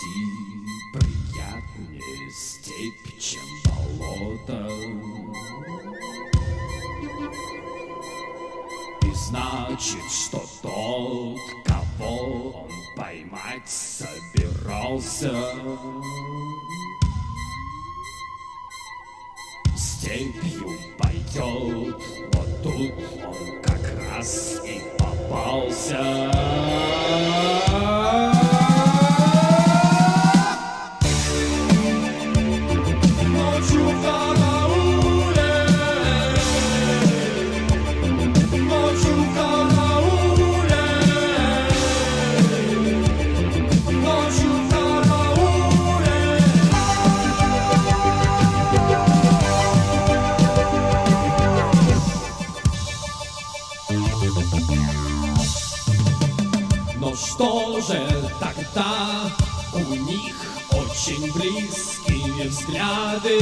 верти, приятнее степь, чем болото. И значит, что тот, кого он поймать собирался, степью пойдет, вот тут он как раз и попался. Близкие взгляды?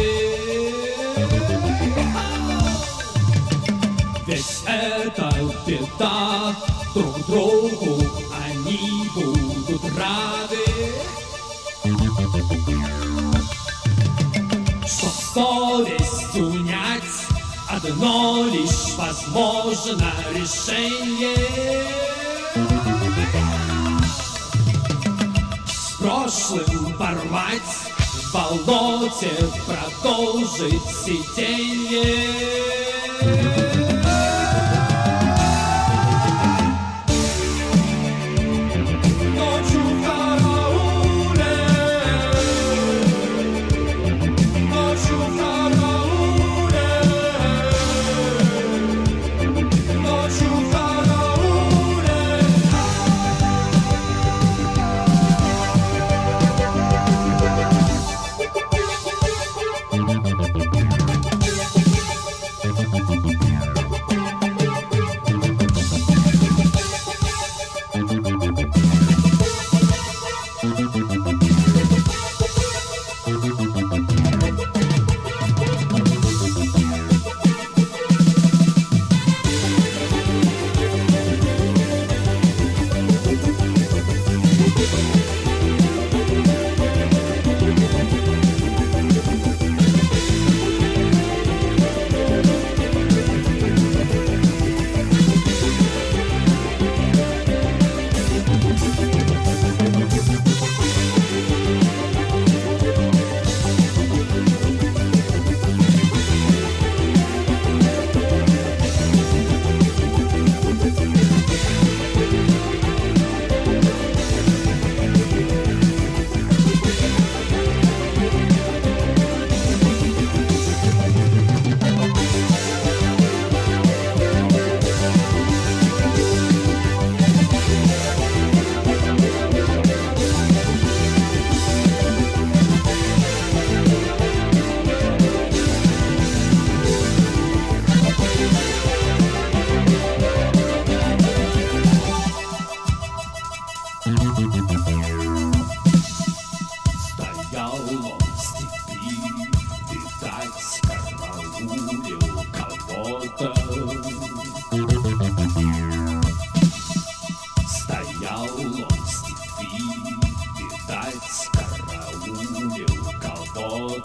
Ведь это беда, друг другу они будут рады. Что совесть унять, одно лишь возможно решение. Прошлым порвать, в болоте продолжить сиденье.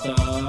Awesome.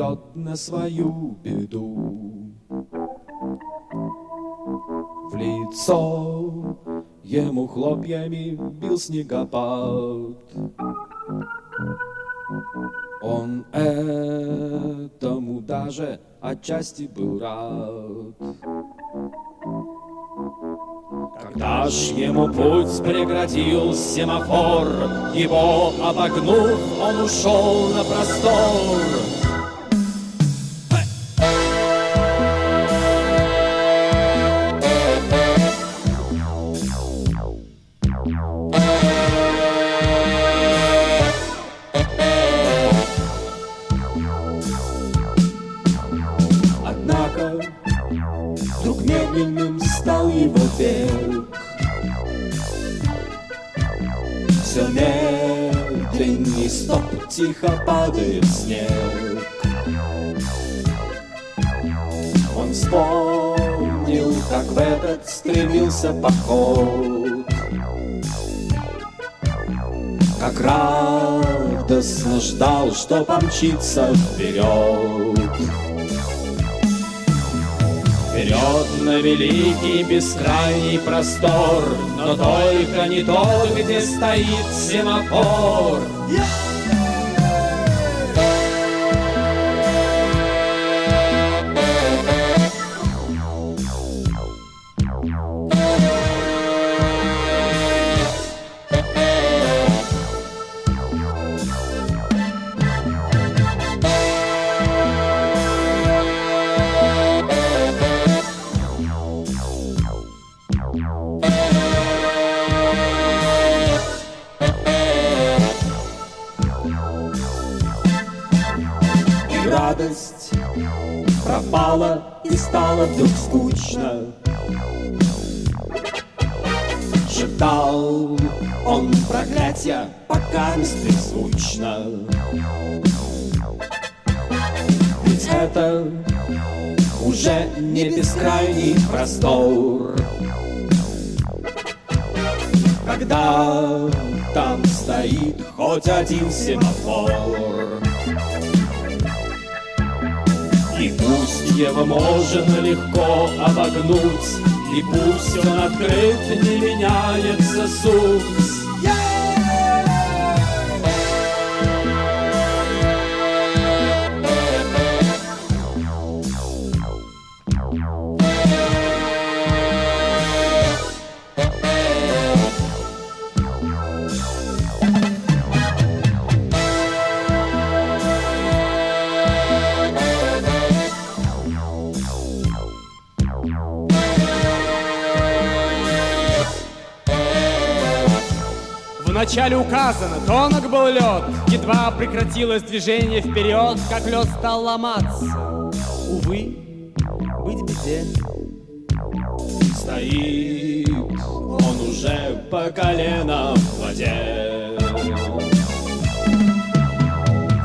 Вперед на свою беду. В лицо ему хлопьями бил снегопад. Он этому даже отчасти был рад. Когда ж ему путь преградил семафор, Его обогнув, он ушел на простор. Стремился поход. Как радостно ждал, что помчится вперед. Вперед на великий бескрайний простор, Но только не тот, где стоит семафор. И можно легко обогнуть, И пусть он открыт, не меняется суть. Вначале указано, тонок был лед, едва прекратилось движение вперед, как лед стал ломаться. Увы, быть беде. Стоит он уже по колено в воде.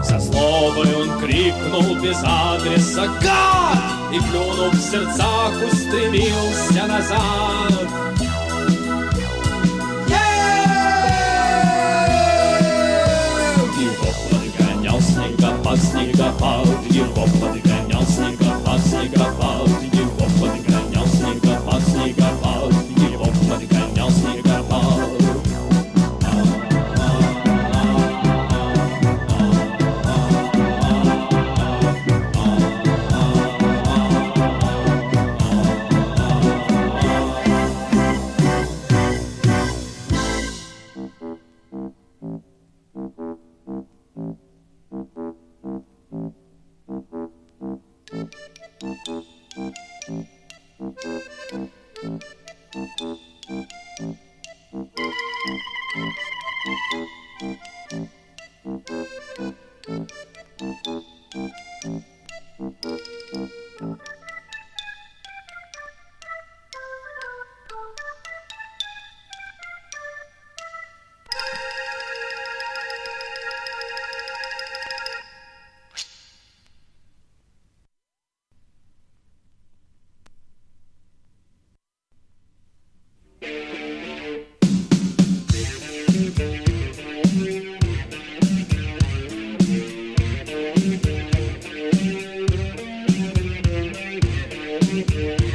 Со злобой он крикнул без адреса «Гад!» И, плюнув в сердцах, устремился назад. Снегопад, его подгонял снегопад, снегопад, week.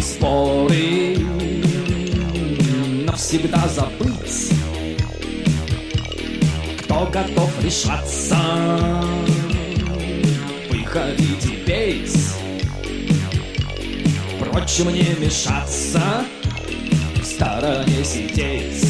истории навсегда забыть, кто готов решаться, выходить и петь, прочь мне мешаться, в стороне сидеть.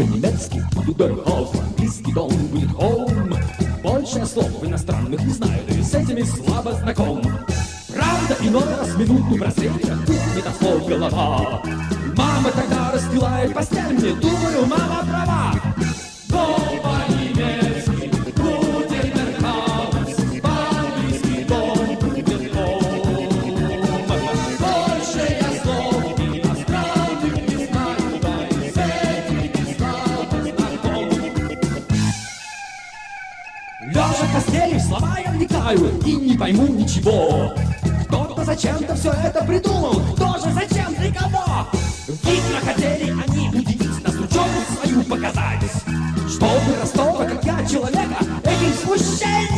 По-немецки будет Дорхаус, по-английски дом будет home. Больше слов иностранных не знаю, да и с этими слабо знаком. Правда, иной раз минуту просреча, тухнет от слов голова. Мама тогда расстилает постель мне, думаю, мама права. Дом и не пойму ничего. Кто-то зачем-то все это придумал, кто же зачем, для кого? Видно, хотели они удивить нас, ученость свою показать. Чтобы Ростова, как я, человека, этим смущением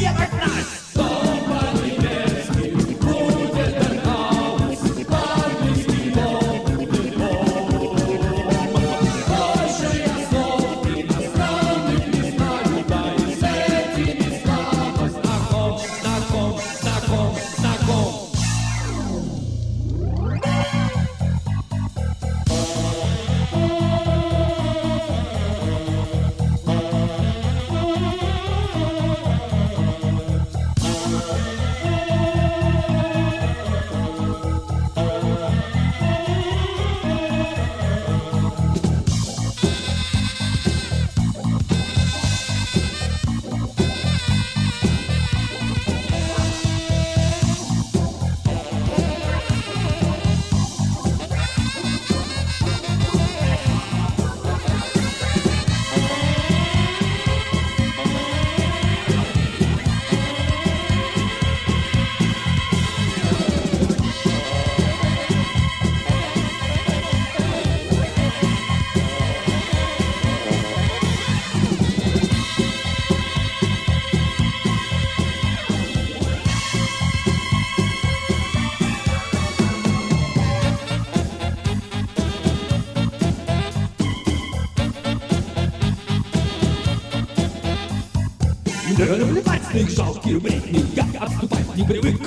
их жалкие бредни, я отступать не привык.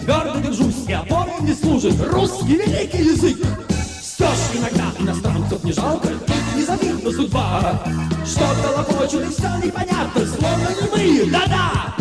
Твердо держусь, и опорой мне служит русский великий язык. Все ж иногда иностранцев не жалко, тут незавидна судьба. Что-то лопочут, и все непонятно, словно не мы, да-да.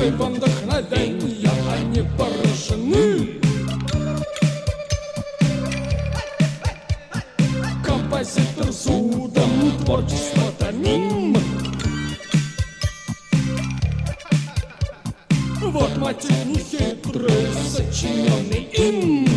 музыкой вдохновения они а поражены. Композитор судом, творчество томим. Вот мотив нехитрый, сочиненный им.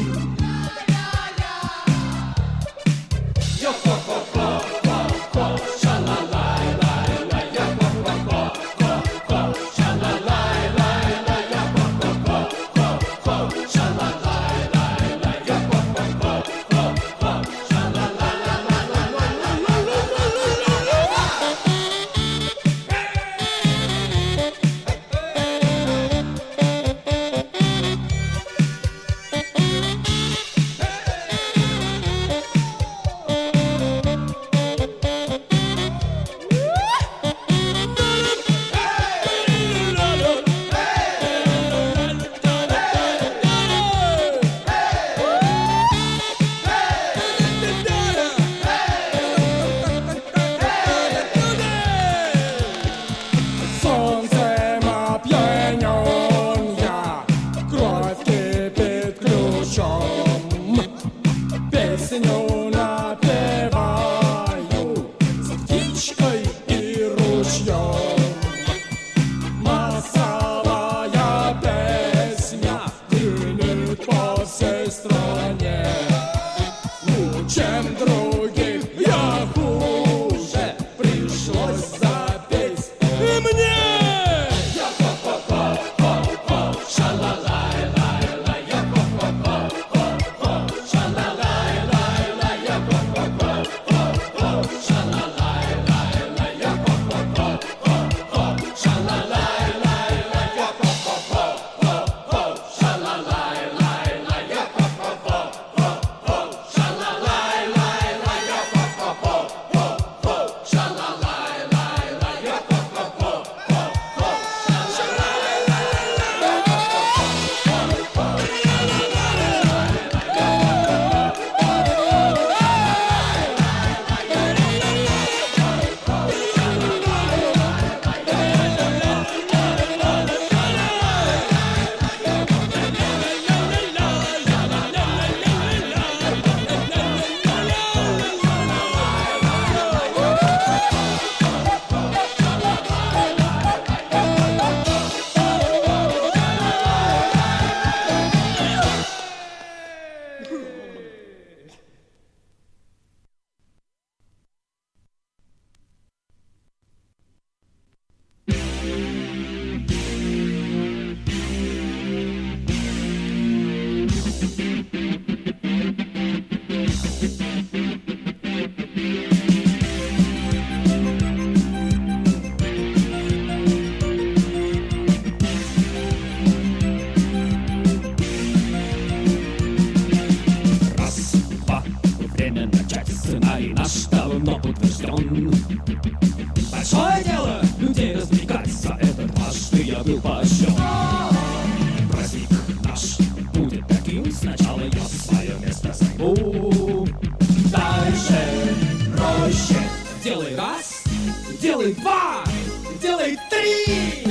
me.